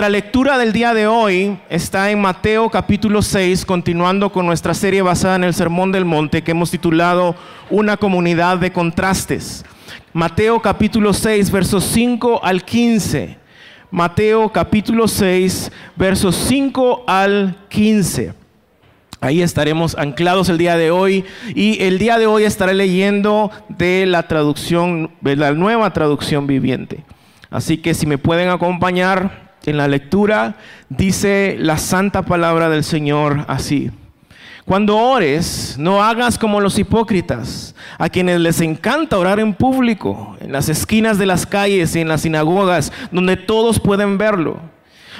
Nuestra lectura del día de hoy está en Mateo capítulo 6, continuando con nuestra serie basada en el Sermón del Monte que hemos titulado Una comunidad de contrastes. Mateo capítulo 6, versos 5 al 15. Mateo capítulo 6, versos 5 al 15. Ahí estaremos anclados el día de hoy y el día de hoy estaré leyendo de la traducción, de la nueva traducción viviente. Así que si me pueden acompañar en la lectura, dice la santa palabra del Señor así. Cuando ores, no hagas como los hipócritas, a quienes les encanta orar en público, en las esquinas de las calles y en las sinagogas, donde todos pueden verlo.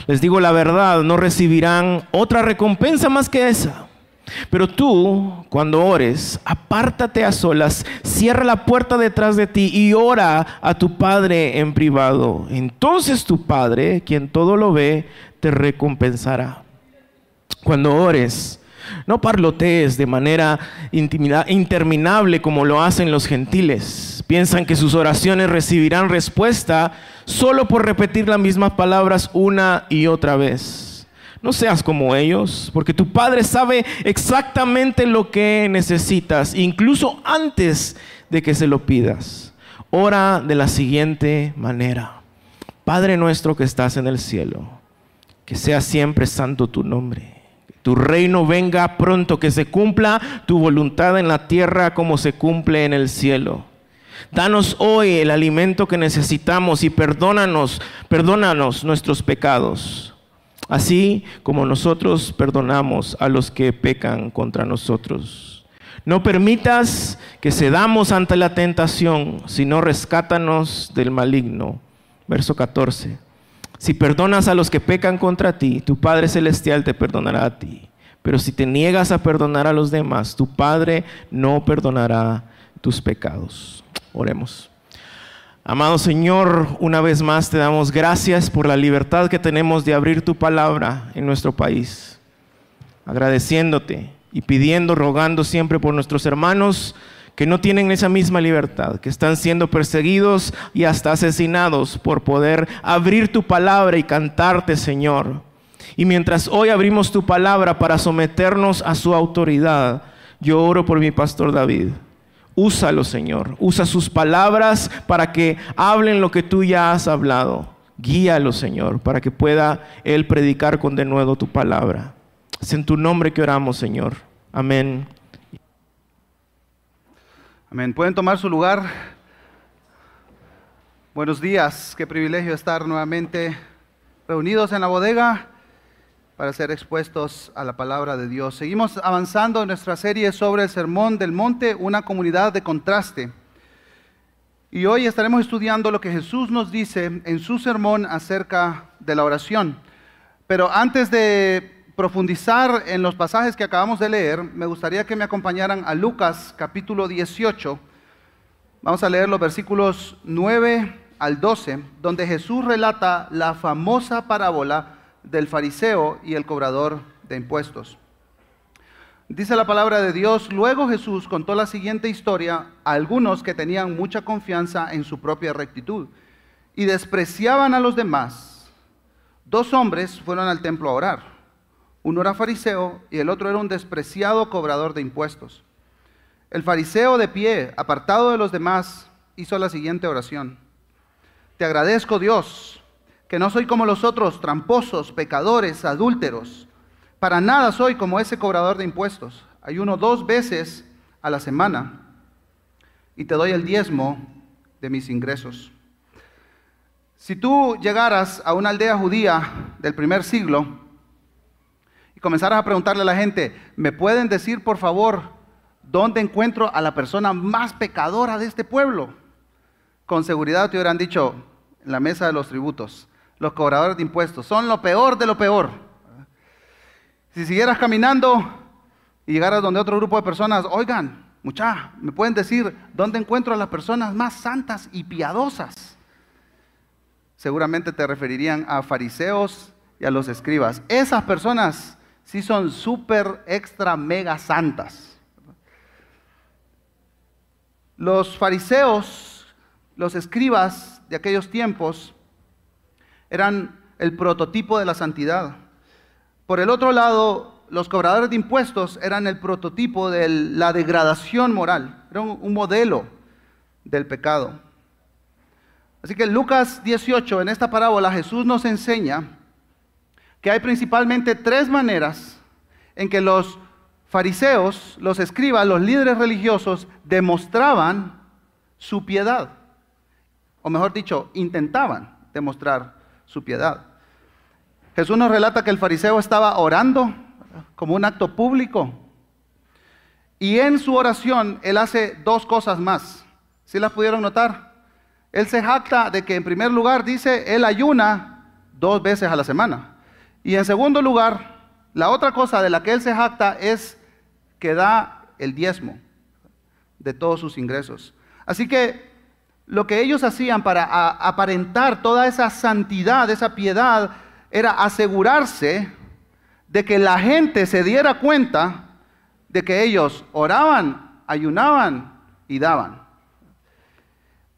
Les digo la verdad, no recibirán otra recompensa más que esa. Pero tú, cuando ores, apártate a solas, cierra la puerta detrás de ti y ora a tu Padre en privado. Entonces tu Padre, quien todo lo ve, te recompensará. Cuando ores, no parlotees de manera interminable como lo hacen los gentiles. Piensan que sus oraciones recibirán respuesta solo por repetir las mismas palabras una y otra vez. No seas como ellos, porque tu Padre sabe exactamente lo que necesitas, incluso antes de que se lo pidas. Ora de la siguiente manera. Padre nuestro que estás en el cielo, que sea siempre santo tu nombre. Tu reino venga pronto, que se cumpla tu voluntad en la tierra como se cumple en el cielo. Danos hoy el alimento que necesitamos y perdónanos, perdónanos nuestros pecados así como nosotros perdonamos a los que pecan contra nosotros. No permitas que cedamos ante la tentación, sino rescátanos del maligno. Verso 14. Si perdonas a los que pecan contra ti, tu Padre Celestial te perdonará a ti. Pero si te niegas a perdonar a los demás, tu Padre no perdonará tus pecados. Oremos. Amado Señor, una vez más te damos gracias por la libertad que tenemos de abrir tu palabra en nuestro país. Agradeciéndote y pidiendo, rogando siempre por nuestros hermanos que no tienen esa misma libertad, que están siendo perseguidos y hasta asesinados por poder abrir tu palabra y cantarte, Señor. Y mientras hoy abrimos tu palabra para someternos a su autoridad, yo oro por mi pastor David Úsalo, Señor. Usa sus palabras para que hablen lo que tú ya has hablado. Guíalo, Señor, para que pueda Él predicar con de nuevo tu palabra. Es en tu nombre que oramos, Señor. Amén. Amén. Pueden tomar su lugar. Buenos días. Qué privilegio estar nuevamente reunidos en la bodega para ser expuestos a la palabra de Dios. Seguimos avanzando en nuestra serie sobre el Sermón del Monte, una comunidad de contraste. Y hoy estaremos estudiando lo que Jesús nos dice en su sermón acerca de la oración. Pero antes de profundizar en los pasajes que acabamos de leer, me gustaría que me acompañaran a Lucas capítulo 18. Vamos a leer los versículos 9 al 12, donde Jesús relata la famosa parábola del fariseo y el cobrador de impuestos. Dice la palabra de Dios, luego Jesús contó la siguiente historia a algunos que tenían mucha confianza en su propia rectitud y despreciaban a los demás. Dos hombres fueron al templo a orar. Uno era fariseo y el otro era un despreciado cobrador de impuestos. El fariseo de pie, apartado de los demás, hizo la siguiente oración. Te agradezco Dios que no soy como los otros, tramposos, pecadores, adúlteros. Para nada soy como ese cobrador de impuestos. Hay uno dos veces a la semana y te doy el diezmo de mis ingresos. Si tú llegaras a una aldea judía del primer siglo y comenzaras a preguntarle a la gente, ¿me pueden decir por favor dónde encuentro a la persona más pecadora de este pueblo? Con seguridad te hubieran dicho, en la mesa de los tributos los cobradores de impuestos. Son lo peor de lo peor. Si siguieras caminando y llegaras donde otro grupo de personas, oigan, mucha, ¿me pueden decir dónde encuentro a las personas más santas y piadosas? Seguramente te referirían a fariseos y a los escribas. Esas personas sí son súper, extra, mega santas. Los fariseos, los escribas de aquellos tiempos, eran el prototipo de la santidad. Por el otro lado, los cobradores de impuestos eran el prototipo de la degradación moral, era un, modelo del pecado. Así que en Lucas 18, en esta parábola, Jesús nos enseña que hay principalmente tres maneras en que los fariseos, los escribas, los líderes religiosos demostraban su piedad. O mejor dicho, intentaban demostrar su piedad. Jesús nos relata que el fariseo estaba orando como un acto público. Y en su oración él hace dos cosas más. ¿Sí las pudieron notar? Él se jacta de que en primer lugar dice, él ayuna dos veces a la semana. Y en segundo lugar, la otra cosa de la que él se jacta es que da el diezmo de todos sus ingresos. Así que lo que ellos hacían para aparentar toda esa santidad, esa piedad, era asegurarse de que la gente se diera cuenta de que ellos oraban, ayunaban y daban.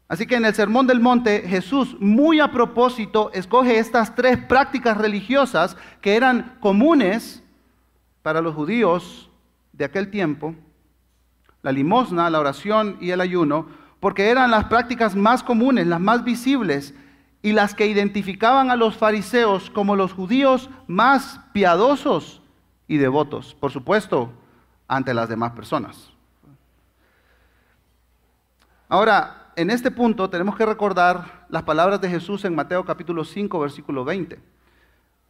Así que en el Sermón del Monte Jesús muy a propósito escoge estas tres prácticas religiosas que eran comunes para los judíos de aquel tiempo, la limosna, la oración y el ayuno, porque eran las prácticas más comunes, las más visibles y las que identificaban a los fariseos como los judíos más piadosos y devotos, por supuesto, ante las demás personas. Ahora, en este punto tenemos que recordar las palabras de Jesús en Mateo capítulo 5, versículo 20.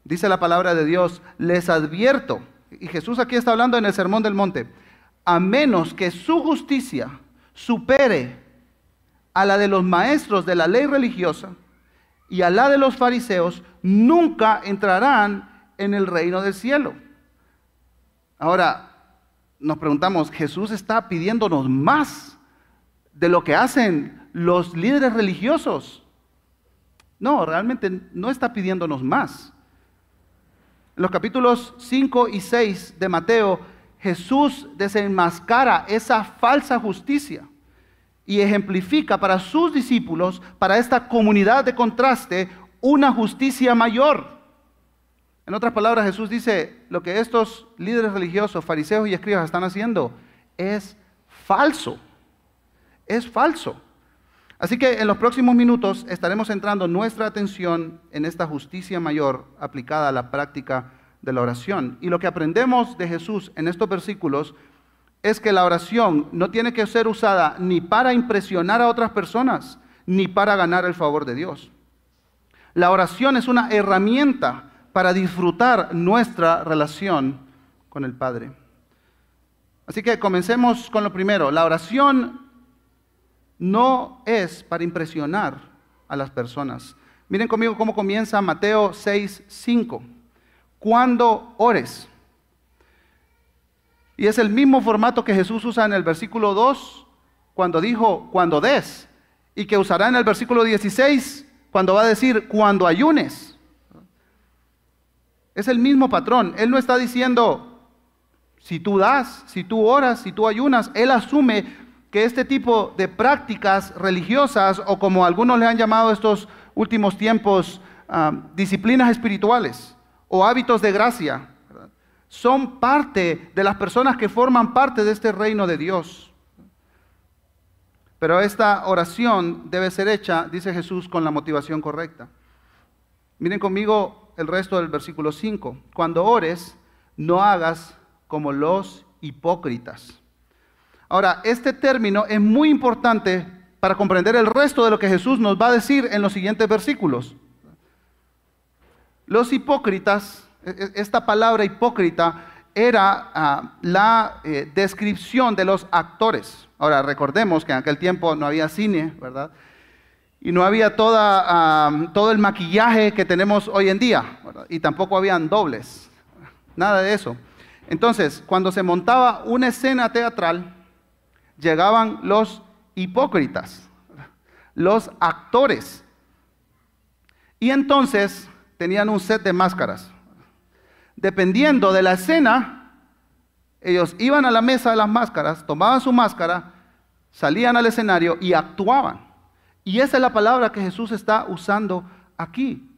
Dice la palabra de Dios, les advierto, y Jesús aquí está hablando en el Sermón del Monte, a menos que su justicia supere a la de los maestros de la ley religiosa y a la de los fariseos, nunca entrarán en el reino del cielo. Ahora, nos preguntamos, ¿Jesús está pidiéndonos más? de lo que hacen los líderes religiosos. No, realmente no está pidiéndonos más. En los capítulos 5 y 6 de Mateo, Jesús desenmascara esa falsa justicia y ejemplifica para sus discípulos, para esta comunidad de contraste, una justicia mayor. En otras palabras, Jesús dice, lo que estos líderes religiosos, fariseos y escribas están haciendo es falso es falso. Así que en los próximos minutos estaremos centrando nuestra atención en esta justicia mayor aplicada a la práctica de la oración. Y lo que aprendemos de Jesús en estos versículos es que la oración no tiene que ser usada ni para impresionar a otras personas, ni para ganar el favor de Dios. La oración es una herramienta para disfrutar nuestra relación con el Padre. Así que comencemos con lo primero. La oración no es para impresionar a las personas. Miren conmigo cómo comienza Mateo 6, 5. Cuando ores. Y es el mismo formato que Jesús usa en el versículo 2 cuando dijo cuando des. Y que usará en el versículo 16 cuando va a decir cuando ayunes. Es el mismo patrón. Él no está diciendo si tú das, si tú oras, si tú ayunas. Él asume que este tipo de prácticas religiosas, o como algunos le han llamado estos últimos tiempos, ah, disciplinas espirituales o hábitos de gracia, son parte de las personas que forman parte de este reino de Dios. Pero esta oración debe ser hecha, dice Jesús, con la motivación correcta. Miren conmigo el resto del versículo 5. Cuando ores, no hagas como los hipócritas Ahora, este término es muy importante para comprender el resto de lo que Jesús nos va a decir en los siguientes versículos. Los hipócritas, esta palabra hipócrita era ah, la eh, descripción de los actores. Ahora, recordemos que en aquel tiempo no había cine, ¿verdad? Y no había ah, todo el maquillaje que tenemos hoy en día, y tampoco habían dobles, nada de eso. Entonces, cuando se montaba una escena teatral, llegaban los hipócritas, los actores. Y entonces tenían un set de máscaras. Dependiendo de la escena, ellos iban a la mesa de las máscaras, tomaban su máscara, salían al escenario y actuaban. Y esa es la palabra que Jesús está usando aquí.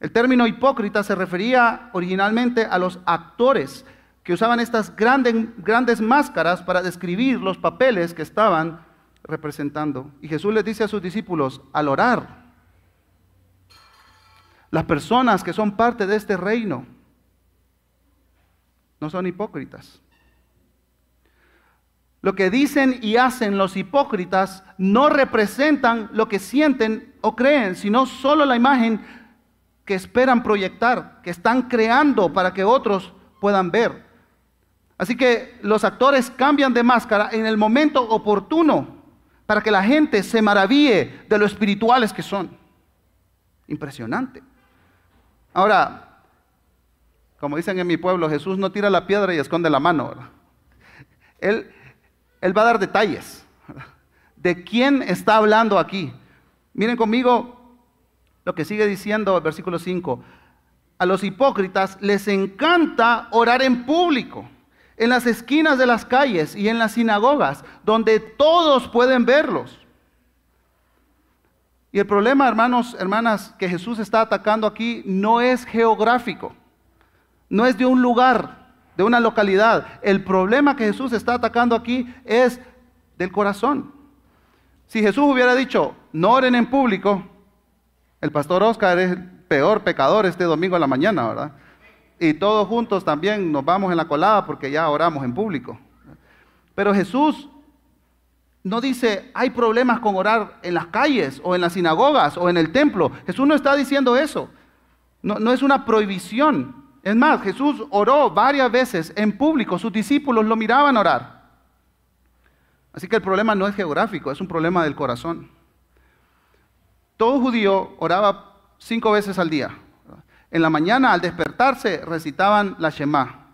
El término hipócrita se refería originalmente a los actores que usaban estas grandes, grandes máscaras para describir los papeles que estaban representando. Y Jesús les dice a sus discípulos, al orar, las personas que son parte de este reino no son hipócritas. Lo que dicen y hacen los hipócritas no representan lo que sienten o creen, sino solo la imagen que esperan proyectar, que están creando para que otros puedan ver. Así que los actores cambian de máscara en el momento oportuno para que la gente se maraville de lo espirituales que son. Impresionante. Ahora, como dicen en mi pueblo, Jesús no tira la piedra y esconde la mano. Él, él va a dar detalles de quién está hablando aquí. Miren conmigo lo que sigue diciendo el versículo 5. A los hipócritas les encanta orar en público, en las esquinas de las calles y en las sinagogas, donde todos pueden verlos. Y el problema, hermanos, hermanas, que Jesús está atacando aquí no es geográfico, no es de un lugar, de una localidad. El problema que Jesús está atacando aquí es del corazón. Si Jesús hubiera dicho, no oren en público, el pastor Oscar es el peor pecador este domingo en la mañana, ¿verdad? Y todos juntos también nos vamos en la colada porque ya oramos en público. Pero Jesús no dice, hay problemas con orar en las calles o en las sinagogas o en el templo. Jesús no está diciendo eso. No, no es una prohibición. Es más, Jesús oró varias veces en público. Sus discípulos lo miraban orar. Así que el problema no es geográfico, es un problema del corazón. Todo judío oraba cinco veces al día. En la mañana, al despertarse, recitaban la Shema.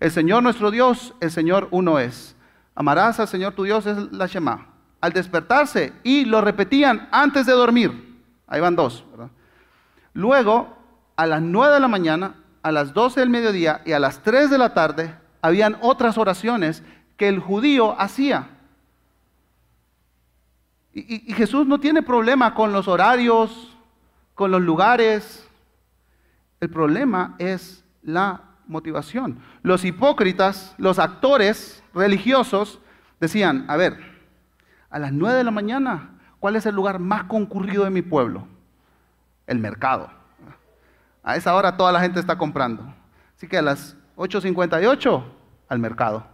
El Señor nuestro Dios, el Señor uno es. Amarás al Señor tu Dios, es la Shema. Al despertarse, y lo repetían antes de dormir. Ahí van dos. Luego, a las nueve de la mañana, a las doce del mediodía y a las tres de la tarde, habían otras oraciones que el judío hacía. Y, Jesús no tiene problema con los horarios, con los lugares. El problema es la motivación. Los hipócritas, los actores religiosos, decían, a ver, a las nueve de la mañana, ¿cuál es el lugar más concurrido de mi pueblo? El mercado. A esa hora toda la gente está comprando. Así que a las 8.58 al mercado.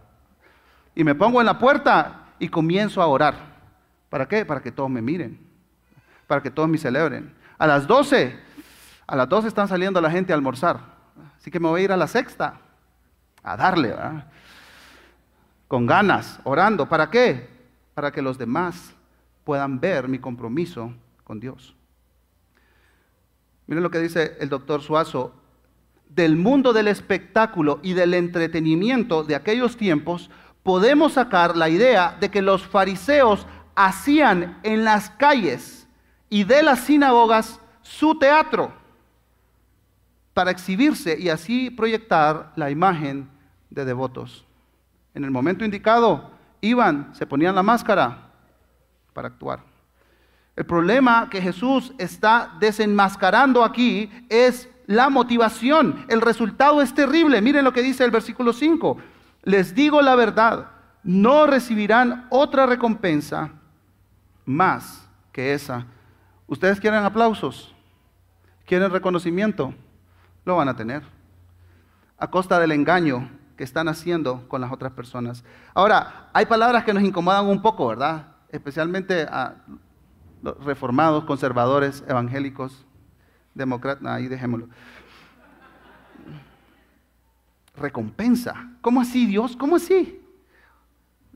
Y me pongo en la puerta y comienzo a orar. ¿Para qué? Para que todos me miren, para que todos me celebren. A las 12, a las 12 están saliendo la gente a almorzar. Así que me voy a ir a la sexta, a darle, con ganas, orando. ¿Para qué? Para que los demás puedan ver mi compromiso con Dios. Miren lo que dice el doctor Suazo. Del mundo del espectáculo y del entretenimiento de aquellos tiempos, podemos sacar la idea de que los fariseos hacían en las calles y de las sinagogas su teatro para exhibirse y así proyectar la imagen de devotos. En el momento indicado, iban, se ponían la máscara para actuar. El problema que Jesús está desenmascarando aquí es la motivación. El resultado es terrible. Miren lo que dice el versículo 5. Les digo la verdad, no recibirán otra recompensa más que esa. ¿Ustedes quieren aplausos? ¿Quieren reconocimiento? Lo van a tener. A costa del engaño que están haciendo con las otras personas. Ahora, hay palabras que nos incomodan un poco, ¿verdad? Especialmente a reformados, conservadores, evangélicos, demócratas, ahí dejémoslo. Recompensa. ¿Cómo así, Dios? ¿Cómo así?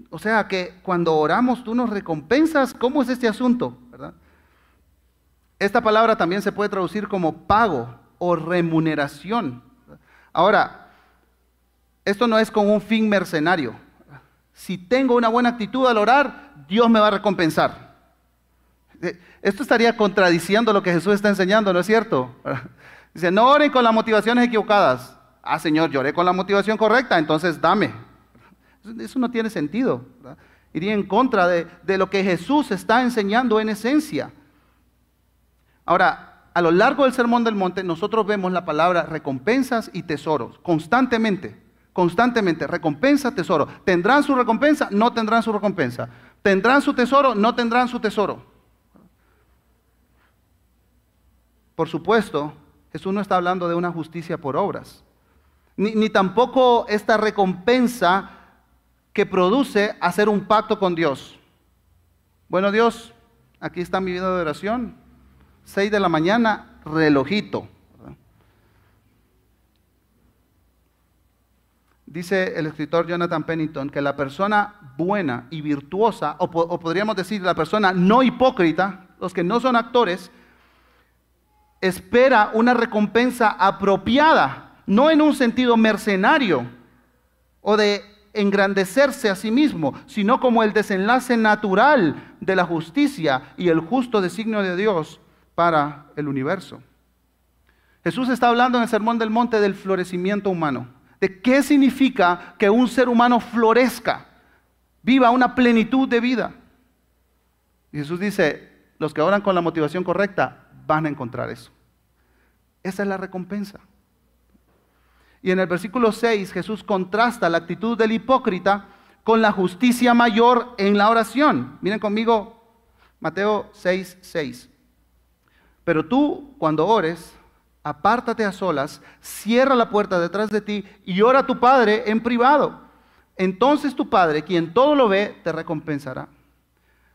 O sea que cuando oramos tú nos recompensas. ¿Cómo es este asunto? Esta palabra también se puede traducir como pago o remuneración. Ahora, esto no es con un fin mercenario. Si tengo una buena actitud al orar, Dios me va a recompensar. Eh, esto estaría contradiciendo lo que Jesús está enseñando, ¿no es cierto? Dice, no oren con las motivaciones equivocadas. Ah, Señor, lloré con la motivación correcta, entonces dame. Eso no tiene sentido. Iría en contra de, de lo que Jesús está enseñando en esencia. Ahora, a lo largo del Sermón del Monte, nosotros vemos la palabra recompensas y tesoros, constantemente, constantemente, recompensa, tesoro. ¿Tendrán su recompensa? No tendrán su recompensa. ¿Tendrán su tesoro? No tendrán su tesoro. Por supuesto, Jesús no está hablando de una justicia por obras, ni, tampoco esta recompensa que produce hacer un pacto con Dios. Bueno, Dios, aquí está mi vida de oración. 6 de la mañana, relojito. Dice el escritor Jonathan Pennington que la persona buena y virtuosa, o, podríamos decir la persona no hipócrita, los que no son actores, espera una recompensa apropiada, no en un sentido mercenario o de engrandecerse a sí mismo, sino como el desenlace natural de la justicia y el justo designio de Dios para el universo. Jesús está hablando en el Sermón del Monte del florecimiento humano, de qué significa que un ser humano florezca, viva una plenitud de vida. Jesús dice, los que oran con la motivación correcta van a encontrar eso. Esa es la recompensa. Y en el versículo 6 Jesús contrasta la actitud del hipócrita con la justicia mayor en la oración. Miren conmigo Mateo 6, 6. Pero tú cuando ores, apártate a solas, cierra la puerta detrás de ti y ora a tu Padre en privado. Entonces tu Padre, quien todo lo ve, te recompensará.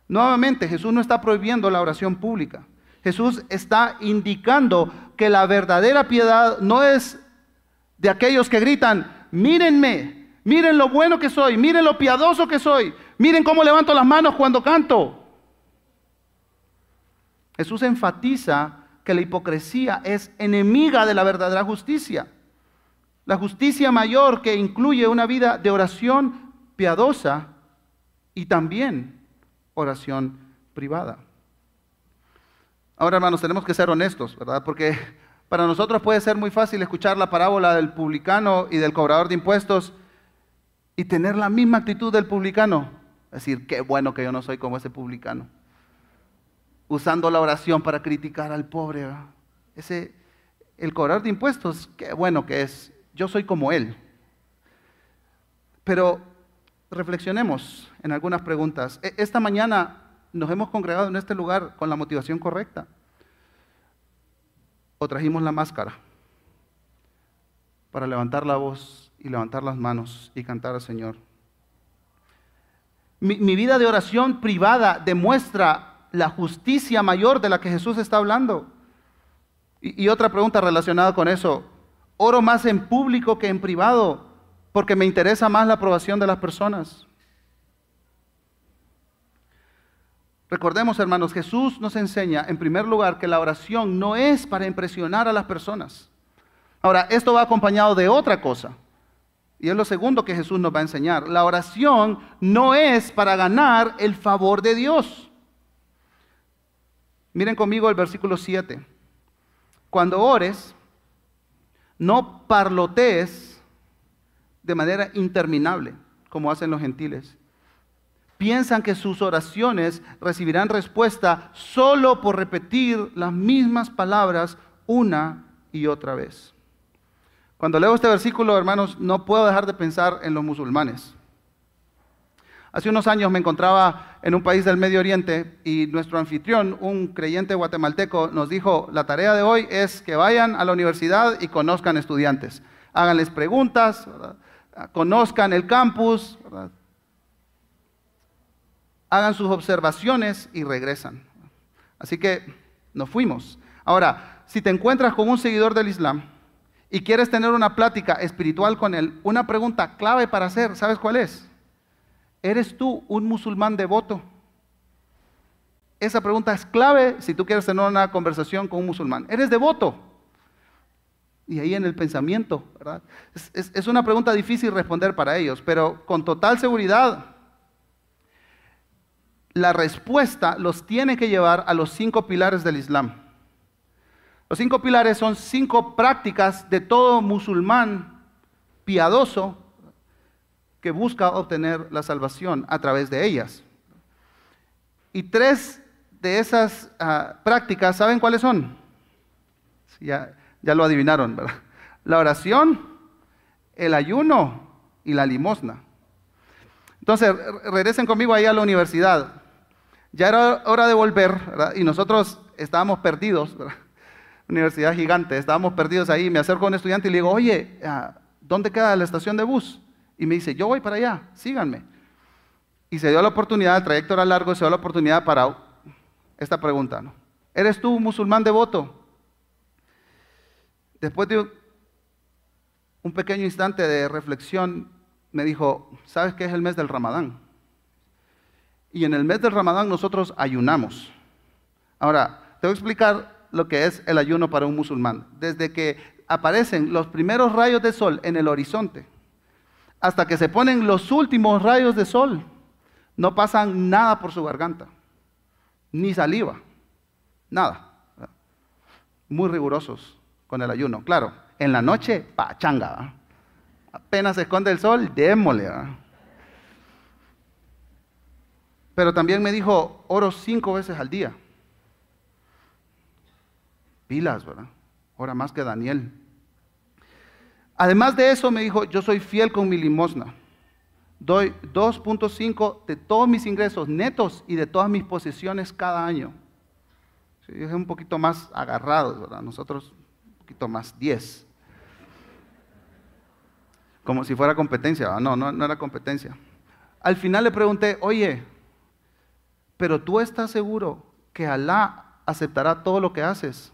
Nuevamente, Jesús no está prohibiendo la oración pública. Jesús está indicando que la verdadera piedad no es de aquellos que gritan, mírenme, miren lo bueno que soy, miren lo piadoso que soy, miren cómo levanto las manos cuando canto. Jesús enfatiza que la hipocresía es enemiga de la verdadera justicia. La justicia mayor que incluye una vida de oración piadosa y también oración privada. Ahora, hermanos, tenemos que ser honestos, ¿verdad? Porque para nosotros puede ser muy fácil escuchar la parábola del publicano y del cobrador de impuestos y tener la misma actitud del publicano. Decir, qué bueno que yo no soy como ese publicano. Usando la oración para criticar al pobre. Ese, el cobrador de impuestos, qué bueno que es. Yo soy como él. Pero reflexionemos en algunas preguntas. E, esta mañana nos hemos congregado en este lugar con la motivación correcta? ¿O trajimos la máscara para levantar la voz y levantar las manos y cantar al Señor? Mi, vida de oración privada demuestra la justicia mayor de la que Jesús está hablando. Y, y otra pregunta relacionada con eso, ¿oro más en público que en privado porque me interesa más la aprobación de las personas? Recordemos, hermanos, Jesús nos enseña, en primer lugar, que la oración no es para impresionar a las personas. Ahora, esto va acompañado de otra cosa. Y es lo segundo que Jesús nos va a enseñar. La oración no es para ganar el favor de Dios. Miren conmigo el versículo 7. Cuando ores, no parlotees de manera interminable, como hacen los gentiles piensan que sus oraciones recibirán respuesta solo por repetir las mismas palabras una y otra vez. Cuando leo este versículo, hermanos, no puedo dejar de pensar en los musulmanes. Hace unos años me encontraba en un país del Medio Oriente y nuestro anfitrión, un creyente guatemalteco, nos dijo, la tarea de hoy es que vayan a la universidad y conozcan estudiantes, háganles preguntas, conozcan el campus, hagan sus observaciones y regresan. Así que nos fuimos. Ahora, si te encuentras con un seguidor del Islam y quieres tener una plática espiritual con él, una pregunta clave para hacer, ¿sabes cuál es? ¿Eres tú un musulmán devoto? Esa pregunta es clave si tú quieres tener una conversación con un musulmán. ¿Eres devoto? Y ahí en el pensamiento, ¿verdad? Es, es una pregunta difícil responder para ellos, pero con total seguridad la respuesta los tiene que llevar a los cinco pilares del Islam. Los cinco pilares son cinco prácticas de todo musulmán piadoso que busca obtener la salvación a través de ellas. Y tres de esas ah, prácticas, ¿saben cuáles son? Ya, ya lo adivinaron, ¿verdad? La oración, el ayuno y la limosna. Entonces, regresen conmigo ahí a la universidad. Ya era hora de volver. Y nosotros estábamos perdidos, ¿verdad? Universidad gigante, estábamos perdidos ahí. Me acerco a un estudiante y le digo, oye, ah, ¿dónde queda la estación de bus? Y me dice, yo voy para allá, síganme. Y se dio la oportunidad, el trayecto era largo, se dio la oportunidad para esta pregunta. ¿no? ¿Eres tú un musulmán devoto? Después de un pequeño instante de reflexión, me dijo, ¿sabes qué es el mes del Ramadán? Y en el mes del Ramadán nosotros ayunamos. Ahora, te voy a explicar lo que es el ayuno para un musulmán. Desde que aparecen los primeros rayos de sol en el horizonte hasta que se ponen los últimos rayos de sol, no pasan nada por su garganta, ni saliva, nada. Muy rigurosos con el ayuno. Claro, en la noche, pachanga. Apenas se esconde el sol, démosle. Pero también me dijo, oro cinco veces al día. Pilas, ¿verdad? Ora más que Daniel. Además de eso, me dijo, yo soy fiel con mi limosna. Doy 2.5 de todos mis ingresos netos y de todas mis posesiones cada año. es un poquito más agarrados, ¿verdad? Nosotros un poquito más, 10. Como si fuera competencia. No, no, no era competencia. Al final le pregunté, oye, pero tú estás seguro que Alá aceptará todo lo que haces.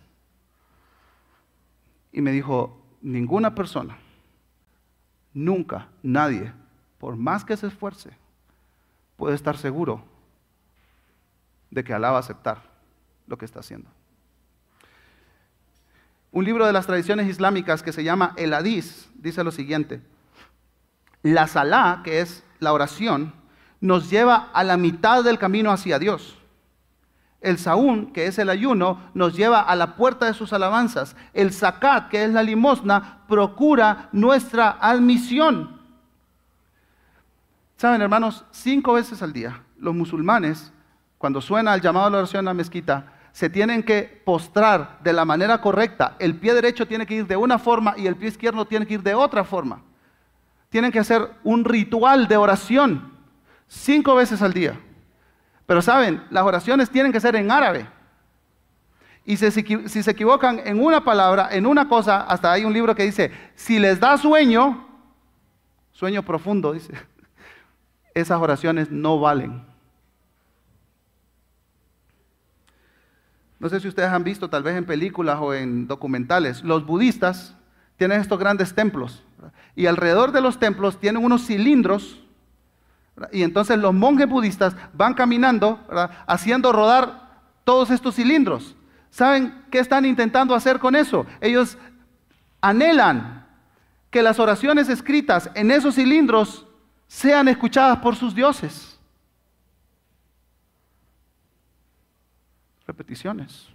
Y me dijo, ninguna persona, nunca, nadie, por más que se esfuerce, puede estar seguro de que Alá va a aceptar lo que está haciendo. Un libro de las tradiciones islámicas que se llama El Hadís dice lo siguiente: La Salah, que es la oración, nos lleva a la mitad del camino hacia Dios. El saúl, que es el ayuno, nos lleva a la puerta de sus alabanzas. El zakat, que es la limosna, procura nuestra admisión. Saben, hermanos, cinco veces al día, los musulmanes, cuando suena el llamado a la oración a la mezquita, se tienen que postrar de la manera correcta. El pie derecho tiene que ir de una forma y el pie izquierdo tiene que ir de otra forma. Tienen que hacer un ritual de oración cinco veces al día. Pero saben, las oraciones tienen que ser en árabe. Y si, si, se equivocan en una palabra, en una cosa, hasta hay un libro que dice, si les da sueño, sueño profundo, dice, esas oraciones no valen. No sé si ustedes han visto, tal vez en películas o en documentales, los budistas tienen estos grandes templos. Y alrededor de los templos tienen unos cilindros y entonces los monjes budistas van caminando, haciendo rodar todos estos cilindros. ¿Saben qué están intentando hacer con eso? Ellos anhelan que las oraciones escritas en esos cilindros sean escuchadas por sus dioses. Repeticiones,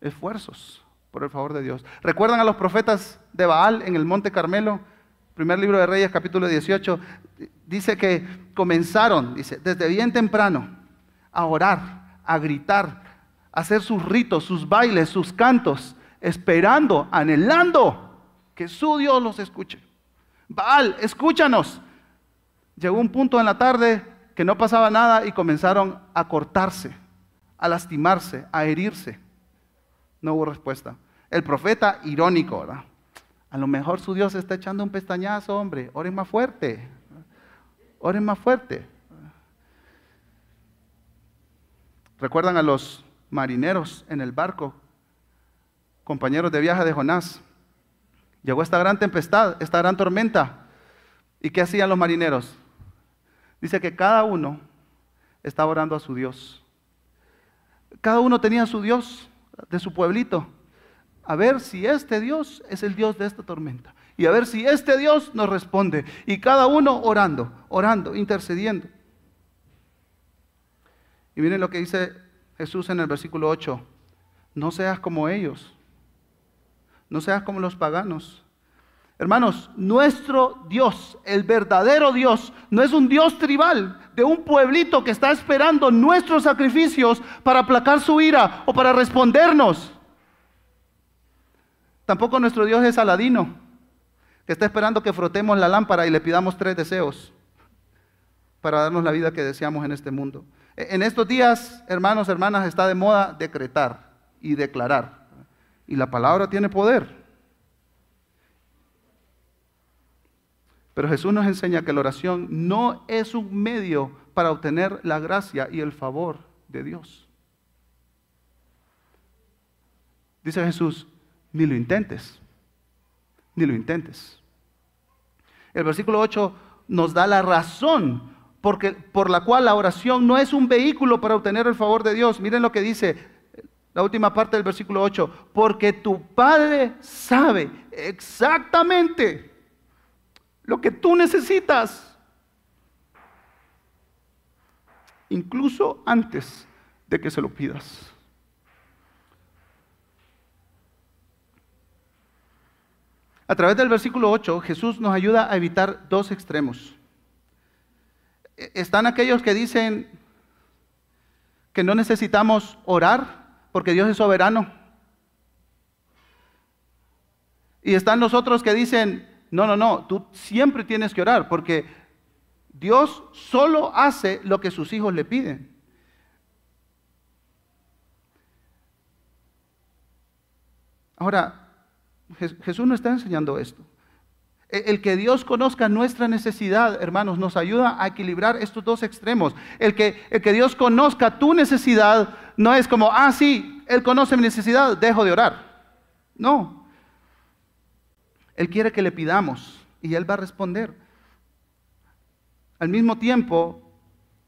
esfuerzos por el favor de Dios. ¿Recuerdan a los profetas de Baal en el Monte Carmelo? Primer libro de Reyes, capítulo 18, dice que comenzaron, dice, desde bien temprano a orar, a gritar, a hacer sus ritos, sus bailes, sus cantos, esperando, anhelando que su Dios los escuche. Baal, escúchanos. Llegó un punto en la tarde que no pasaba nada y comenzaron a cortarse, a lastimarse, a herirse. No hubo respuesta. El profeta irónico, ¿verdad? A lo mejor su Dios está echando un pestañazo, hombre. Oren más fuerte. Oren más fuerte. ¿Recuerdan a los marineros en el barco? Compañeros de viaje de Jonás. Llegó esta gran tempestad, esta gran tormenta. ¿Y qué hacían los marineros? Dice que cada uno estaba orando a su Dios. Cada uno tenía su Dios de su pueblito a ver si este Dios es el Dios de esta tormenta. Y a ver si este Dios nos responde. Y cada uno orando, orando, intercediendo. Y miren lo que dice Jesús en el versículo 8. No seas como ellos. No seas como los paganos. Hermanos, nuestro Dios, el verdadero Dios, no es un Dios tribal de un pueblito que está esperando nuestros sacrificios para aplacar su ira o para respondernos. Tampoco nuestro Dios es Aladino, que está esperando que frotemos la lámpara y le pidamos tres deseos para darnos la vida que deseamos en este mundo. E, en estos días, hermanos, hermanas, está de moda decretar y declarar. Y la palabra tiene poder. Pero Jesús nos enseña que la oración no es un medio para obtener la gracia y el favor de Dios. Dice Jesús, ni lo intentes, ni lo intentes. El versículo 8 nos da la razón porque, por la cual la oración no es un vehículo para obtener el favor de Dios. Miren lo que dice la última parte del versículo 8, porque tu Padre sabe exactamente lo que tú necesitas, incluso antes de que se lo pidas. A través del versículo 8, Jesús nos ayuda a evitar dos extremos. E, están aquellos que dicen que no necesitamos orar porque Dios es soberano. Y están los otros que dicen, no, no, no, tú siempre tienes que orar porque Dios solo hace lo que sus hijos le piden. Ahora, Jesús no está enseñando esto. E, el que Dios conozca nuestra necesidad, hermanos, nos ayuda a equilibrar estos dos extremos. El que, el que Dios conozca tu necesidad no es como, ah, sí, Él conoce mi necesidad, dejo de orar. No. Él quiere que le pidamos y Él va a responder. Al mismo tiempo,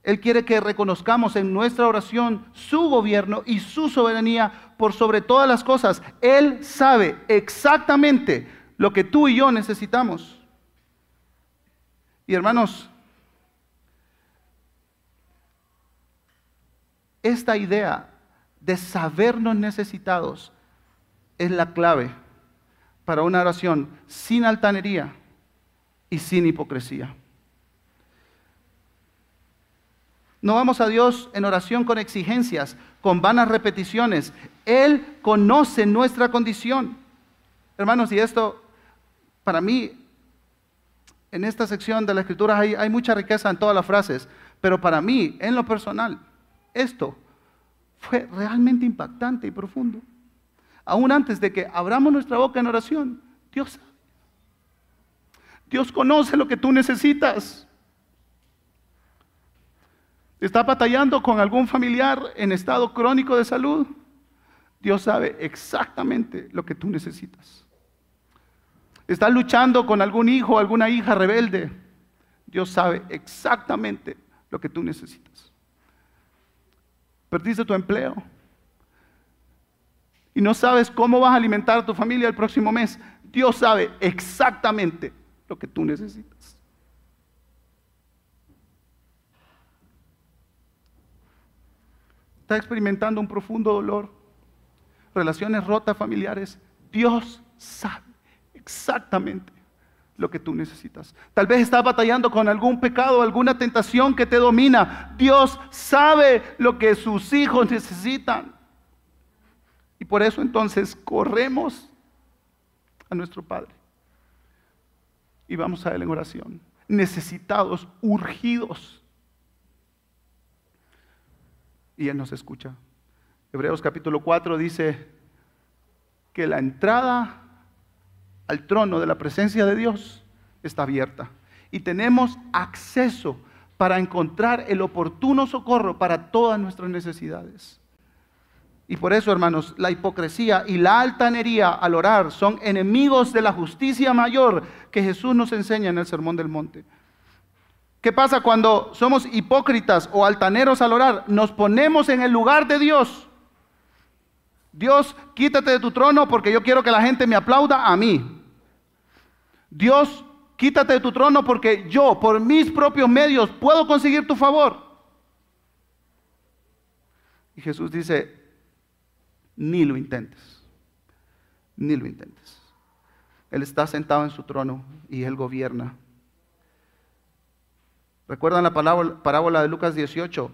él quiere que reconozcamos en nuestra oración su gobierno y su soberanía por sobre todas las cosas. Él sabe exactamente lo que tú y yo necesitamos. Y hermanos, esta idea de sabernos necesitados es la clave para una oración sin altanería y sin hipocresía. No vamos a Dios en oración con exigencias, con vanas repeticiones. Él conoce nuestra condición. Hermanos, y esto, para mí, en esta sección de la escritura hay, hay mucha riqueza en todas las frases, pero para mí, en lo personal, esto fue realmente impactante y profundo. Aún antes de que abramos nuestra boca en oración, Dios sabe. Dios conoce lo que tú necesitas. ¿Estás batallando con algún familiar en estado crónico de salud? Dios sabe exactamente lo que tú necesitas. ¿Estás luchando con algún hijo o alguna hija rebelde? Dios sabe exactamente lo que tú necesitas. Perdiste tu empleo y no sabes cómo vas a alimentar a tu familia el próximo mes. Dios sabe exactamente lo que tú necesitas. Está experimentando un profundo dolor, relaciones rotas familiares, Dios sabe exactamente lo que tú necesitas. Tal vez estás batallando con algún pecado, alguna tentación que te domina. Dios sabe lo que sus hijos necesitan. Y por eso entonces corremos a nuestro Padre y vamos a Él en oración, necesitados, urgidos y Él nos escucha. Hebreos capítulo 4 dice que la entrada al trono de la presencia de Dios está abierta y tenemos acceso para encontrar el oportuno socorro para todas nuestras necesidades. Y por eso, hermanos, la hipocresía y la altanería al orar son enemigos de la justicia mayor que Jesús nos enseña en el Sermón del Monte. ¿Qué pasa cuando somos hipócritas o altaneros al orar? Nos ponemos en el lugar de Dios. Dios, quítate de tu trono porque yo quiero que la gente me aplauda a mí. Dios, quítate de tu trono porque yo, por mis propios medios, puedo conseguir tu favor. Y Jesús dice, ni lo intentes, ni lo intentes. Él está sentado en su trono y Él gobierna. ¿Recuerdan la parábola de Lucas 18?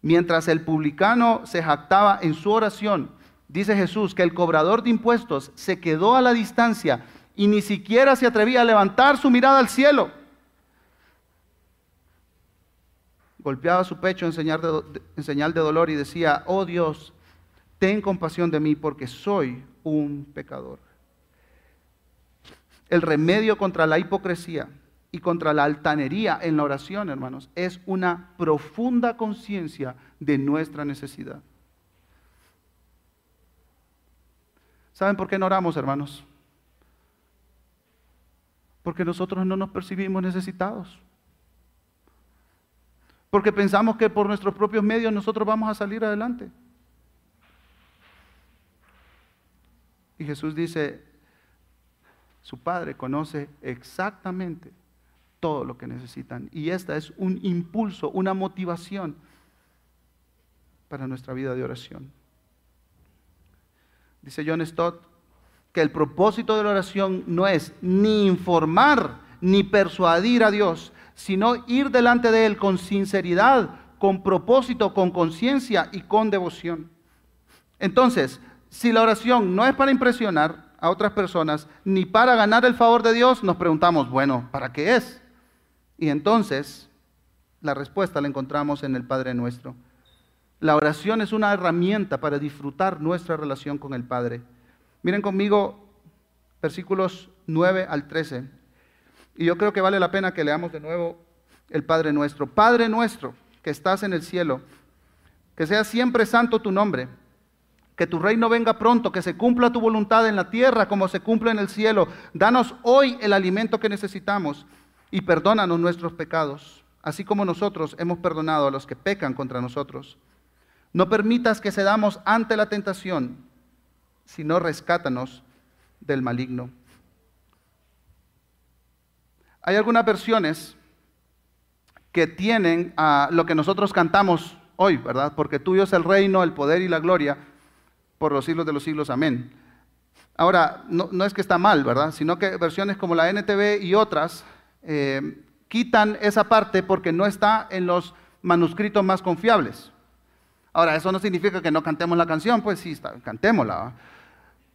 Mientras el publicano se jactaba en su oración, dice Jesús que el cobrador de impuestos se quedó a la distancia y ni siquiera se atrevía a levantar su mirada al cielo. Golpeaba su pecho en señal de, en señal de dolor y decía, oh Dios, ten compasión de mí porque soy un pecador. El remedio contra la hipocresía y contra la altanería en la oración, hermanos, es una profunda conciencia de nuestra necesidad. ¿Saben por qué no oramos, hermanos? Porque nosotros no nos percibimos necesitados. Porque pensamos que por nuestros propios medios nosotros vamos a salir adelante. Y Jesús dice, su Padre conoce exactamente todo lo que necesitan. Y esta es un impulso, una motivación para nuestra vida de oración. Dice John Stott que el propósito de la oración no es ni informar ni persuadir a Dios, sino ir delante de Él con sinceridad, con propósito, con conciencia y con devoción. Entonces, si la oración no es para impresionar a otras personas ni para ganar el favor de Dios, nos preguntamos, bueno, ¿para qué es? Y entonces la respuesta la encontramos en el Padre nuestro. La oración es una herramienta para disfrutar nuestra relación con el Padre. Miren conmigo versículos 9 al 13. Y yo creo que vale la pena que leamos de nuevo el Padre nuestro. Padre nuestro que estás en el cielo, que sea siempre santo tu nombre que tu reino venga pronto, que se cumpla tu voluntad en la tierra como se cumple en el cielo. Danos hoy el alimento que necesitamos y perdónanos nuestros pecados, así como nosotros hemos perdonado a los que pecan contra nosotros. No permitas que cedamos ante la tentación, sino rescátanos del maligno. Hay algunas versiones que tienen a lo que nosotros cantamos hoy, ¿verdad? Porque tuyo es el reino, el poder y la gloria por los siglos de los siglos. Amén. Ahora, no, es que está mal, ¿verdad? Sino que versiones como la NTV y otras eh, quitan esa parte porque no está en los manuscritos más confiables. Ahora, eso no significa que no cantemos la canción, pues sí, está, cantémosla.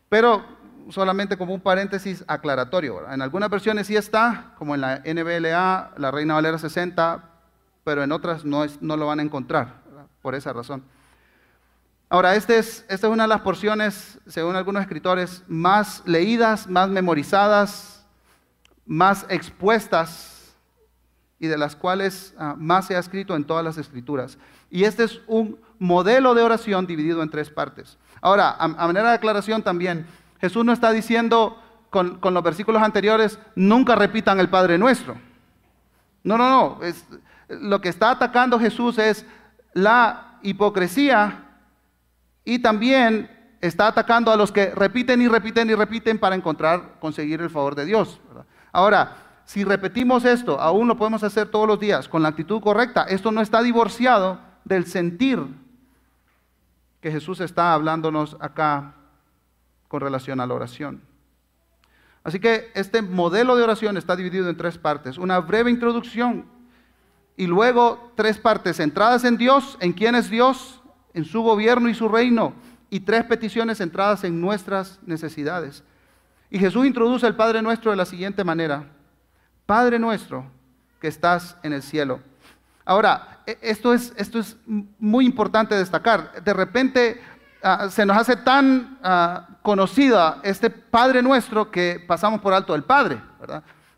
Pero solamente como un paréntesis aclaratorio. En algunas versiones sí está, como en la NBLA, la Reina Valera 60, pero en otras no, lo van a encontrar, por esa razón. Ahora, este esta es una de las porciones, según algunos escritores, más leídas, más memorizadas, más expuestas y de las cuales ah, más se ha escrito en todas las escrituras. Y este es un modelo de oración dividido en tres partes. Ahora, a, manera de aclaración también, Jesús no está diciendo con, los versículos anteriores, nunca repitan el Padre Nuestro. No, no, no. lo que está atacando Jesús es la hipocresía y también está atacando a los que repiten y repiten y repiten para encontrar, conseguir el favor de Dios. Ahora, si repetimos esto, aún lo podemos hacer todos los días con la actitud correcta. Esto no está divorciado del sentir que Jesús está hablándonos acá con relación a la oración. Así que este modelo de oración está dividido en tres partes. Una breve introducción y luego tres partes centradas en Dios, en quién es Dios, en su gobierno y su reino, y tres peticiones centradas en nuestras necesidades. Y Jesús introduce el Padre nuestro de la siguiente manera. Padre nuestro que estás en el cielo. Ahora, e, esto es, esto es muy importante destacar. De repente ah, se nos hace tan ah, conocida este Padre nuestro que pasamos por alto el Padre.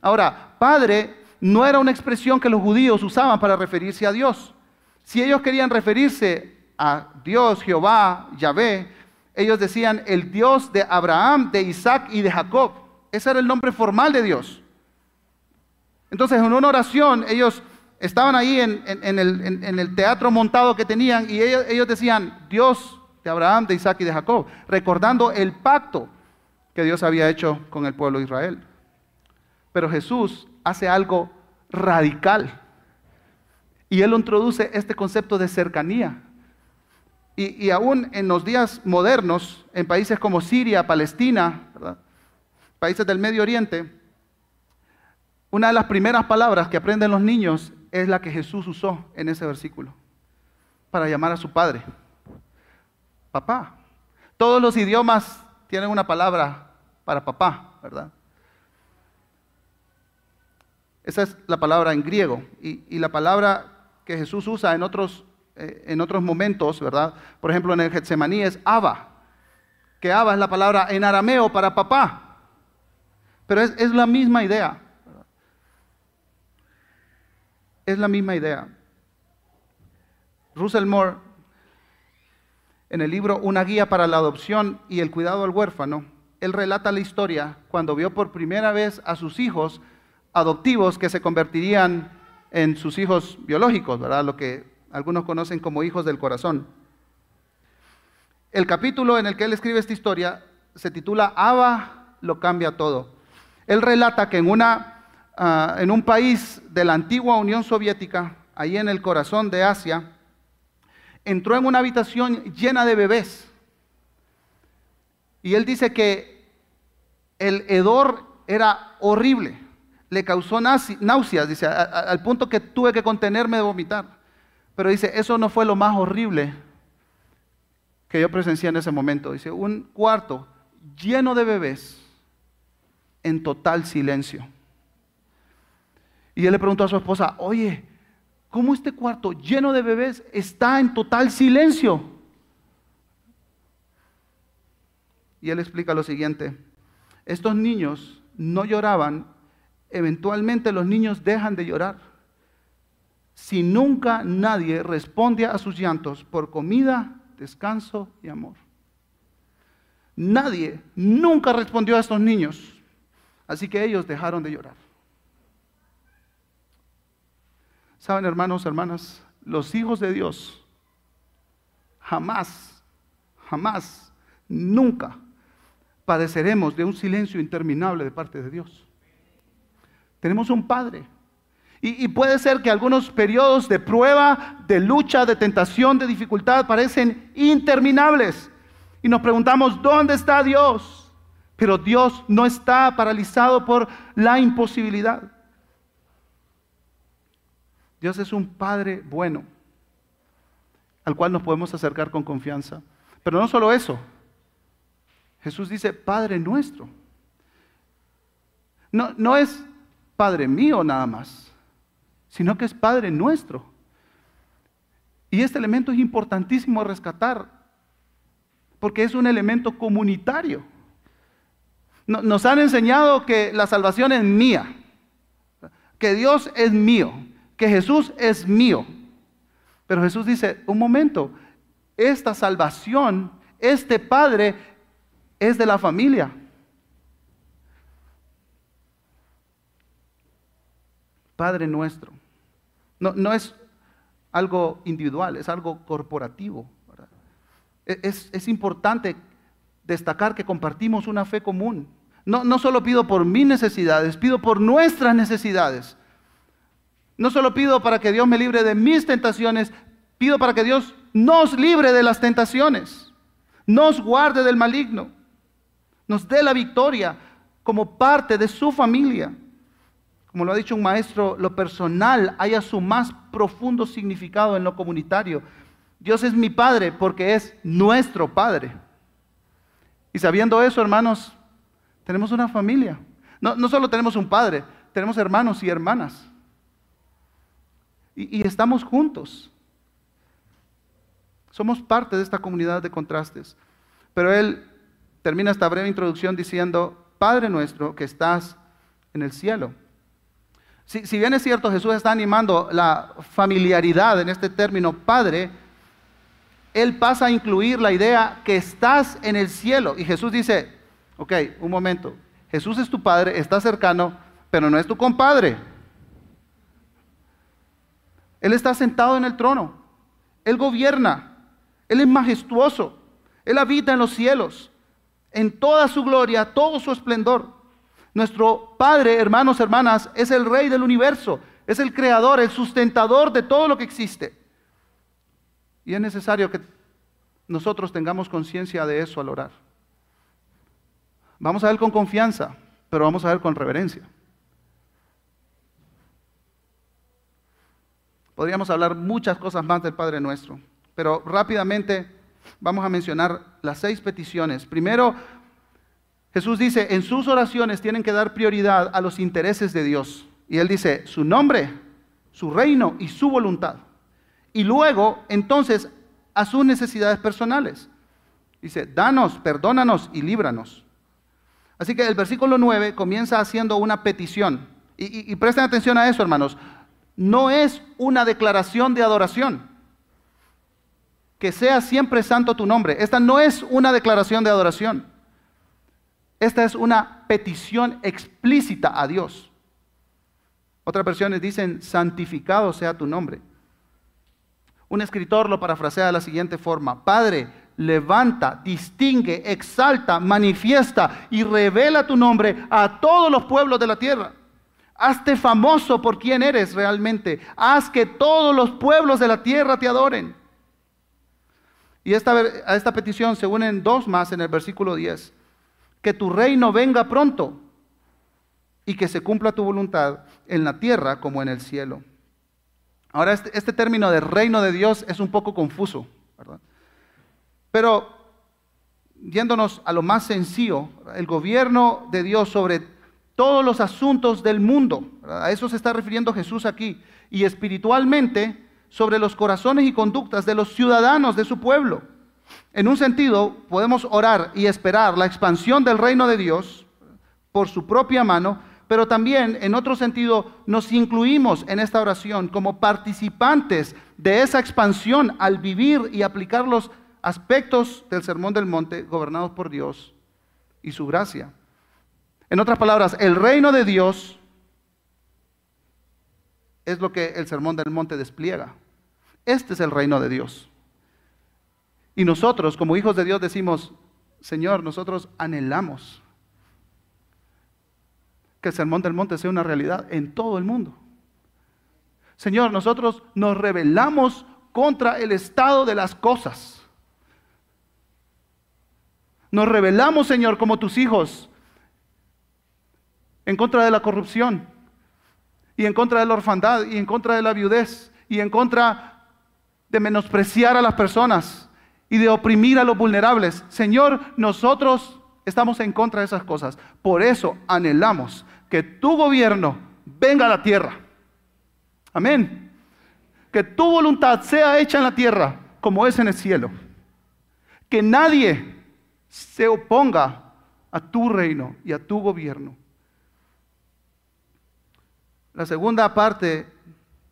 Ahora, Padre no era una expresión que los judíos usaban para referirse a Dios. Si ellos querían referirse a Dios, Jehová, Yahvé, ellos decían el Dios de Abraham, de Isaac y de Jacob. Ese era el nombre formal de Dios. Entonces, en una oración, ellos estaban ahí en, el, teatro montado que tenían y ellos, ellos decían, Dios de Abraham, de Isaac y de Jacob, recordando el pacto que Dios había hecho con el pueblo de Israel. Pero Jesús hace algo radical. Y él introduce este concepto de cercanía. Y, aún en los días modernos, en países como Siria, Palestina, países del Medio Oriente, una de las primeras palabras que aprenden los niños es la que Jesús usó en ese versículo para llamar a su padre. Papá. Todos los idiomas tienen una palabra para papá, ¿verdad? Esa es la palabra en griego. Y, la palabra que Jesús usa en otros, en otros momentos, ¿verdad? Por ejemplo, en el Getsemaní es Abba, que Abba es la palabra en arameo para papá. Pero es, es la misma idea. Es la misma idea. Russell Moore, en el libro Una guía para la adopción y el cuidado al huérfano, él relata la historia cuando vio por primera vez a sus hijos adoptivos que se convertirían en sus hijos biológicos, ¿verdad? Lo que algunos conocen como hijos del corazón. El capítulo en el que él escribe esta historia se titula Abba lo cambia todo. Él relata que en, una, ah, en un país de la antigua Unión Soviética, ahí en el corazón de Asia, entró en una habitación llena de bebés. Y él dice que el hedor era horrible le causó náuseas, dice, al punto que tuve que contenerme de vomitar. Pero dice, eso no fue lo más horrible que yo presencié en ese momento. Dice, un cuarto lleno de bebés en total silencio. Y él le preguntó a su esposa, oye, ¿cómo este cuarto lleno de bebés está en total silencio? Y él explica lo siguiente, estos niños no lloraban eventualmente los niños dejan de llorar. Si nunca nadie responde a sus llantos por comida, descanso y amor. Nadie nunca respondió a estos niños. Así que ellos dejaron de llorar. Saben, hermanos, hermanas, los hijos de Dios jamás, jamás, nunca padeceremos de un silencio interminable de parte de Dios. Tenemos un Padre. Y, puede ser que algunos periodos de prueba, de lucha, de tentación, de dificultad parecen interminables. Y nos preguntamos, ¿dónde está Dios? Pero Dios no está paralizado por la imposibilidad. Dios es un Padre bueno, al cual nos podemos acercar con confianza. Pero no solo eso. Jesús dice, Padre nuestro. No, no es Padre mío nada más, sino que es Padre nuestro. Y este elemento es importantísimo rescatar, porque es un elemento comunitario. Nos han enseñado que la salvación es mía, que Dios es mío, que Jesús es mío. Pero Jesús dice, un momento, esta salvación, este Padre es de la familia. Padre nuestro. No, no es algo individual, es algo corporativo. E, es, es, importante destacar que compartimos una fe común. No, no solo pido por mis necesidades, pido por nuestras necesidades. No solo pido para que Dios me libre de mis tentaciones, pido para que Dios nos libre de las tentaciones, nos guarde del maligno, nos dé la victoria como parte de su familia como lo ha dicho un maestro, lo personal haya su más profundo significado en lo comunitario. Dios es mi Padre porque es nuestro Padre. Y sabiendo eso, hermanos, tenemos una familia. No, solo tenemos un Padre, tenemos hermanos y hermanas. Y estamos juntos. Somos parte de esta comunidad de contrastes. Pero él termina esta breve introducción diciendo, Padre nuestro que estás en el cielo. Si, bien es cierto, Jesús está animando la familiaridad en este término Padre, Él pasa a incluir la idea que estás en el cielo. Y Jesús dice, ok, un momento, Jesús es tu Padre, está cercano, pero no es tu compadre. Él está sentado en el trono, Él gobierna, Él es majestuoso, Él habita en los cielos, en toda su gloria, todo su esplendor. Nuestro Padre, hermanos, hermanas, es el Rey del universo, es el creador, el sustentador de todo lo que existe. Y es necesario que nosotros tengamos conciencia de eso al orar. Vamos a ver con confianza, pero vamos a ver con reverencia. Podríamos hablar muchas cosas más del Padre nuestro, pero rápidamente vamos a mencionar las seis peticiones. Primero, Jesús dice, en sus oraciones tienen que dar prioridad a los intereses de Dios. Y Él dice, su nombre, su reino y su voluntad. Y luego, entonces, a sus necesidades personales. Dice, danos, perdónanos y líbranos. Así que el versículo 9 comienza haciendo una petición. Y, y, presten atención a eso, hermanos. No es una declaración de adoración. Que sea siempre santo tu nombre. Esta no es una declaración de adoración. Esta es una petición explícita a Dios. Otras versiones dicen, santificado sea tu nombre. Un escritor lo parafrasea de la siguiente forma, Padre, levanta, distingue, exalta, manifiesta y revela tu nombre a todos los pueblos de la tierra. Hazte famoso por quien eres realmente. Haz que todos los pueblos de la tierra te adoren. Y esta, a esta petición se unen dos más en el versículo 10. Que tu reino venga pronto y que se cumpla tu voluntad en la tierra como en el cielo. Ahora, este, este, término de reino de Dios es un poco confuso. Pero yéndonos a lo más sencillo, el gobierno de Dios sobre todos los asuntos del mundo, a eso se está refiriendo Jesús aquí, y espiritualmente sobre los corazones y conductas de los ciudadanos de su pueblo. En un sentido, podemos orar y esperar la expansión del reino de Dios por su propia mano, pero también en otro sentido nos incluimos en esta oración como participantes de esa expansión al vivir y aplicar los aspectos del Sermón del Monte gobernados por Dios y su gracia. En otras palabras, el reino de Dios es lo que el Sermón del Monte despliega. Este es el reino de Dios. Y nosotros, como hijos de Dios, decimos, Señor, nosotros anhelamos que el sermón del monte sea una realidad en todo el mundo. Señor, nosotros nos rebelamos contra el estado de las cosas. Nos rebelamos, Señor, como tus hijos, en contra de la corrupción, y en contra de la orfandad, y en contra de la viudez, y en contra de menospreciar a las personas y de oprimir a los vulnerables. Señor, nosotros estamos en contra de esas cosas. Por eso anhelamos que tu gobierno venga a la tierra. Amén. Que tu voluntad sea hecha en la tierra como es en el cielo. Que nadie se oponga a tu reino y a tu gobierno. La segunda parte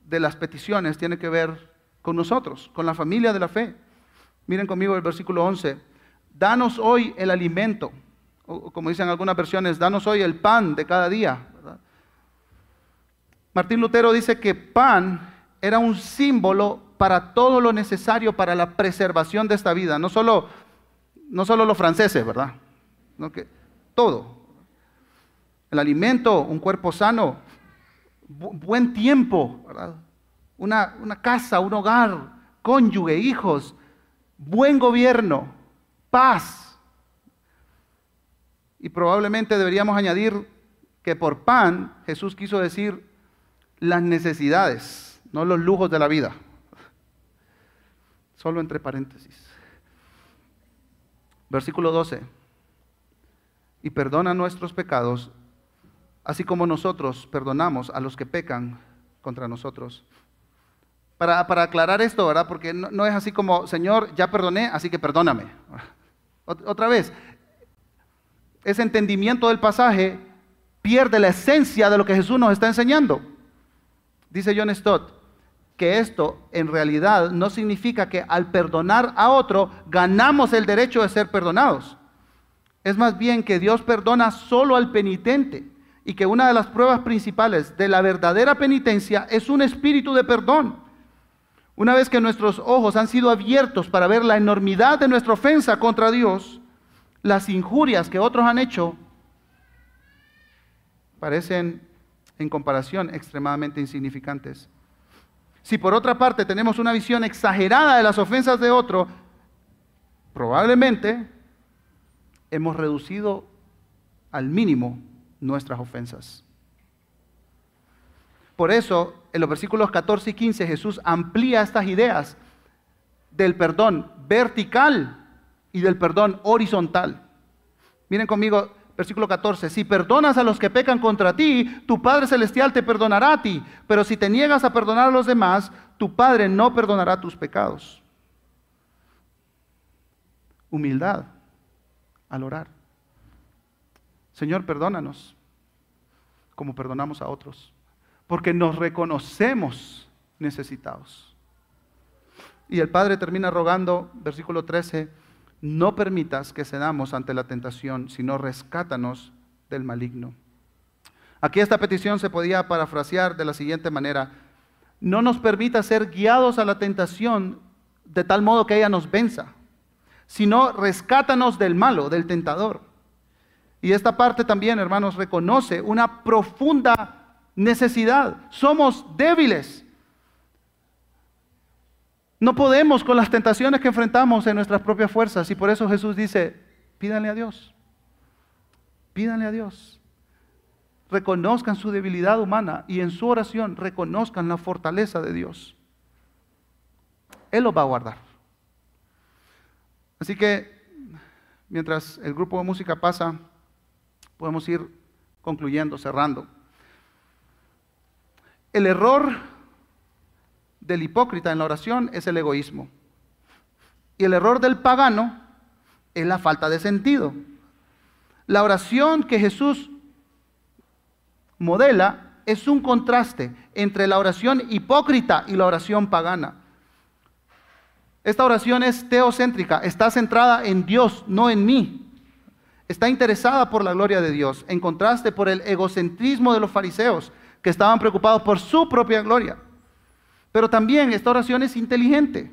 de las peticiones tiene que ver con nosotros, con la familia de la fe. Miren conmigo el versículo 11. Danos hoy el alimento o como dicen algunas versiones, danos hoy el pan de cada día. Martín Lutero dice que pan era un símbolo para todo lo necesario para la preservación de esta vida, no solo, no solo los franceses, ¿verdad? No que, todo. El alimento, un cuerpo sano, buen tiempo, Una, una casa, un hogar, cónyuge, hijos, buen gobierno, paz, y probablemente deberíamos añadir que por pan Jesús quiso decir las necesidades, no los lujos de la vida. Solo entre paréntesis. Versículo 12. Y perdona nuestros pecados, así como nosotros perdonamos a los que pecan contra nosotros. Para, aclarar esto, ¿verdad? Porque no, no, es así como, Señor, ya perdoné, así que perdóname. Otra vez, ese entendimiento del pasaje pierde la esencia de lo que Jesús nos está enseñando. Dice John Stott que esto en realidad no significa que al perdonar a otro ganamos el derecho de ser perdonados. Es más bien que Dios perdona solo al penitente y que una de las pruebas principales de la verdadera penitencia es un espíritu de perdón. Una vez que nuestros ojos han sido abiertos para ver la enormidad de nuestra ofensa contra Dios, las injurias que otros han hecho parecen en comparación extremadamente insignificantes. Si por otra parte tenemos una visión exagerada de las ofensas de otro, probablemente hemos reducido al mínimo nuestras ofensas. Por eso, en los versículos 14 y 15 Jesús amplía estas ideas del perdón vertical y del perdón horizontal. Miren conmigo, versículo 14, si perdonas a los que pecan contra ti, tu Padre Celestial te perdonará a ti, pero si te niegas a perdonar a los demás, tu Padre no perdonará tus pecados. Humildad al orar. Señor, perdónanos como perdonamos a otros, porque nos reconocemos necesitados. Y el Padre termina rogando, versículo 13, no permitas que cedamos ante la tentación, sino rescátanos del maligno. Aquí esta petición se podía parafrasear de la siguiente manera, no nos permita ser guiados a la tentación de tal modo que ella nos venza, sino rescátanos del malo, del tentador. Y esta parte también, hermanos, reconoce una profunda necesidad. Somos débiles. No podemos con las tentaciones que enfrentamos en nuestras propias fuerzas. Y por eso Jesús dice, pídanle a Dios. Pídanle a Dios. Reconozcan su debilidad humana y en su oración reconozcan la fortaleza de Dios. Él los va a guardar. Así que mientras el grupo de música pasa, podemos ir concluyendo, cerrando. El error del hipócrita en la oración es el egoísmo. Y el error del pagano es la falta de sentido. La oración que Jesús modela es un contraste entre la oración hipócrita y la oración pagana. Esta oración es teocéntrica, está centrada en Dios, no en mí. Está interesada por la gloria de Dios, en contraste por el egocentrismo de los fariseos, que estaban preocupados por su propia gloria. Pero también esta oración es inteligente,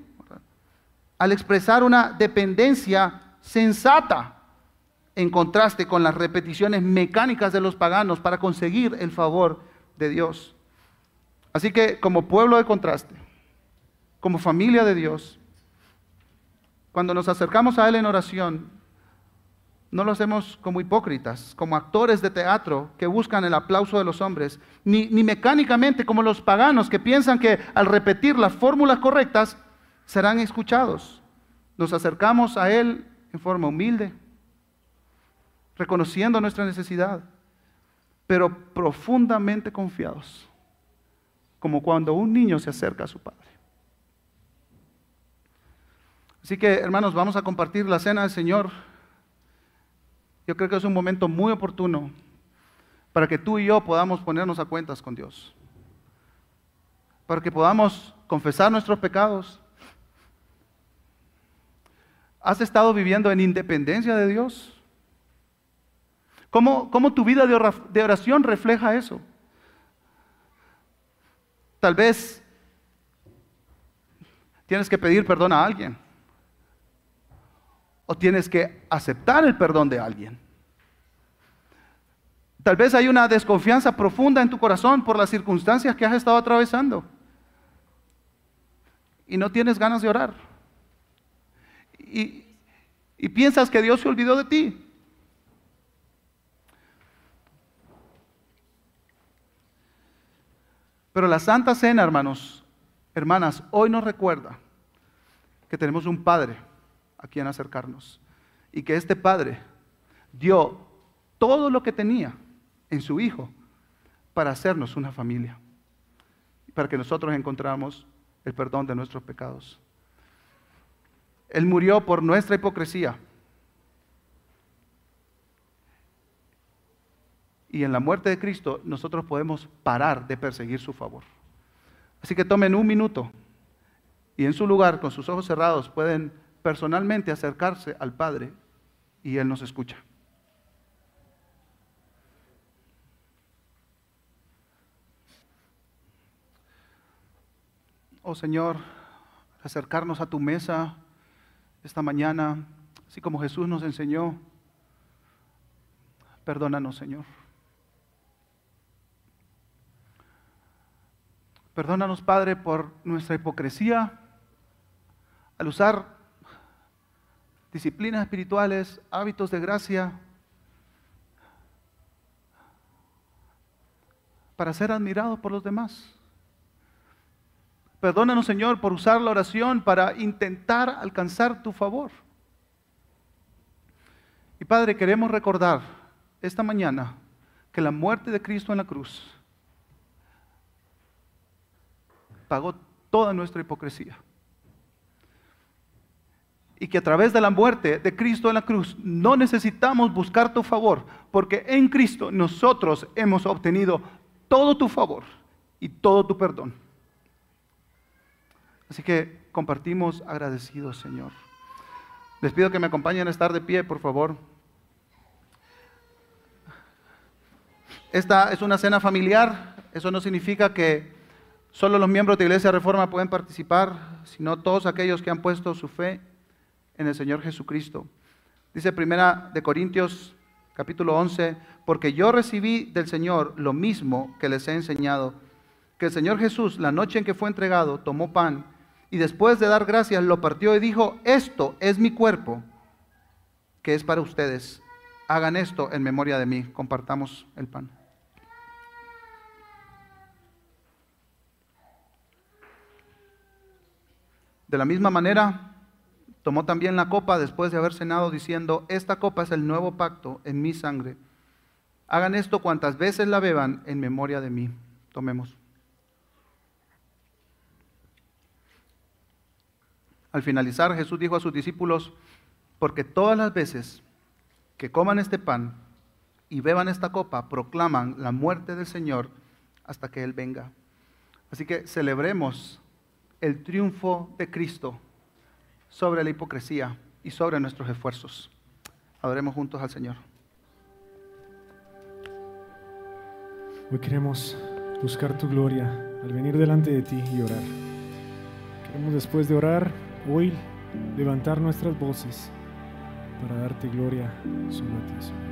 al expresar una dependencia sensata, en contraste con las repeticiones mecánicas de los paganos para conseguir el favor de Dios. Así que como pueblo de contraste, como familia de Dios, cuando nos acercamos a Él en oración, no lo hacemos como hipócritas, como actores de teatro que buscan el aplauso de los hombres, ni, mecánicamente como los paganos que piensan que al repetir las fórmulas correctas serán escuchados. Nos acercamos a Él en forma humilde, reconociendo nuestra necesidad, pero profundamente confiados, como cuando un niño se acerca a su padre. Así que, hermanos, vamos a compartir la cena del Señor. Yo creo que es un momento muy oportuno para que tú y yo podamos ponernos a cuentas con Dios. Para que podamos confesar nuestros pecados. ¿Has estado viviendo en independencia de Dios? ¿Cómo, cómo tu vida de oración refleja eso? Tal vez tienes que pedir perdón a alguien o tienes que aceptar el perdón de alguien. Tal vez hay una desconfianza profunda en tu corazón por las circunstancias que has estado atravesando y no tienes ganas de orar. Y, y piensas que Dios se olvidó de ti. Pero la Santa Cena, hermanos, hermanas, hoy nos recuerda que tenemos un Padre a quien acercarnos. Y que este Padre dio todo lo que tenía en su Hijo para hacernos una familia. Para que nosotros encontramos el perdón de nuestros pecados. Él murió por nuestra hipocresía. Y en la muerte de Cristo nosotros podemos parar de perseguir su favor. Así que tomen un minuto y en su lugar, con sus ojos cerrados, pueden personalmente acercarse al Padre y Él nos escucha. Oh Señor, acercarnos a tu mesa esta mañana, así como Jesús nos enseñó. Perdónanos, Señor. Perdónanos, Padre, por nuestra hipocresía al usar disciplinas espirituales, hábitos de gracia, para ser admirados por los demás. Perdónanos, Señor, por usar la oración para intentar alcanzar tu favor. Y Padre, queremos recordar esta mañana que la muerte de Cristo en la cruz pagó toda nuestra hipocresía. Y que a través de la muerte de Cristo en la cruz no necesitamos buscar tu favor, porque en Cristo nosotros hemos obtenido todo tu favor y todo tu perdón. Así que compartimos agradecidos, Señor. Les pido que me acompañen a estar de pie, por favor. Esta es una cena familiar. Eso no significa que solo los miembros de Iglesia Reforma pueden participar, sino todos aquellos que han puesto su fe en el Señor Jesucristo. Dice primera de Corintios capítulo 11, porque yo recibí del Señor lo mismo que les he enseñado, que el Señor Jesús, la noche en que fue entregado, tomó pan y después de dar gracias lo partió y dijo, esto es mi cuerpo, que es para ustedes. Hagan esto en memoria de mí. Compartamos el pan. De la misma manera, tomó también la copa después de haber cenado diciendo, esta copa es el nuevo pacto en mi sangre. Hagan esto cuantas veces la beban en memoria de mí. Tomemos. Al finalizar, Jesús dijo a sus discípulos, porque todas las veces que coman este pan y beban esta copa, proclaman la muerte del Señor hasta que Él venga. Así que celebremos el triunfo de Cristo sobre la hipocresía y sobre nuestros esfuerzos. Adoremos juntos al Señor. Hoy queremos buscar tu gloria al venir delante de ti y orar. Queremos después de orar hoy levantar nuestras voces para darte gloria a ti.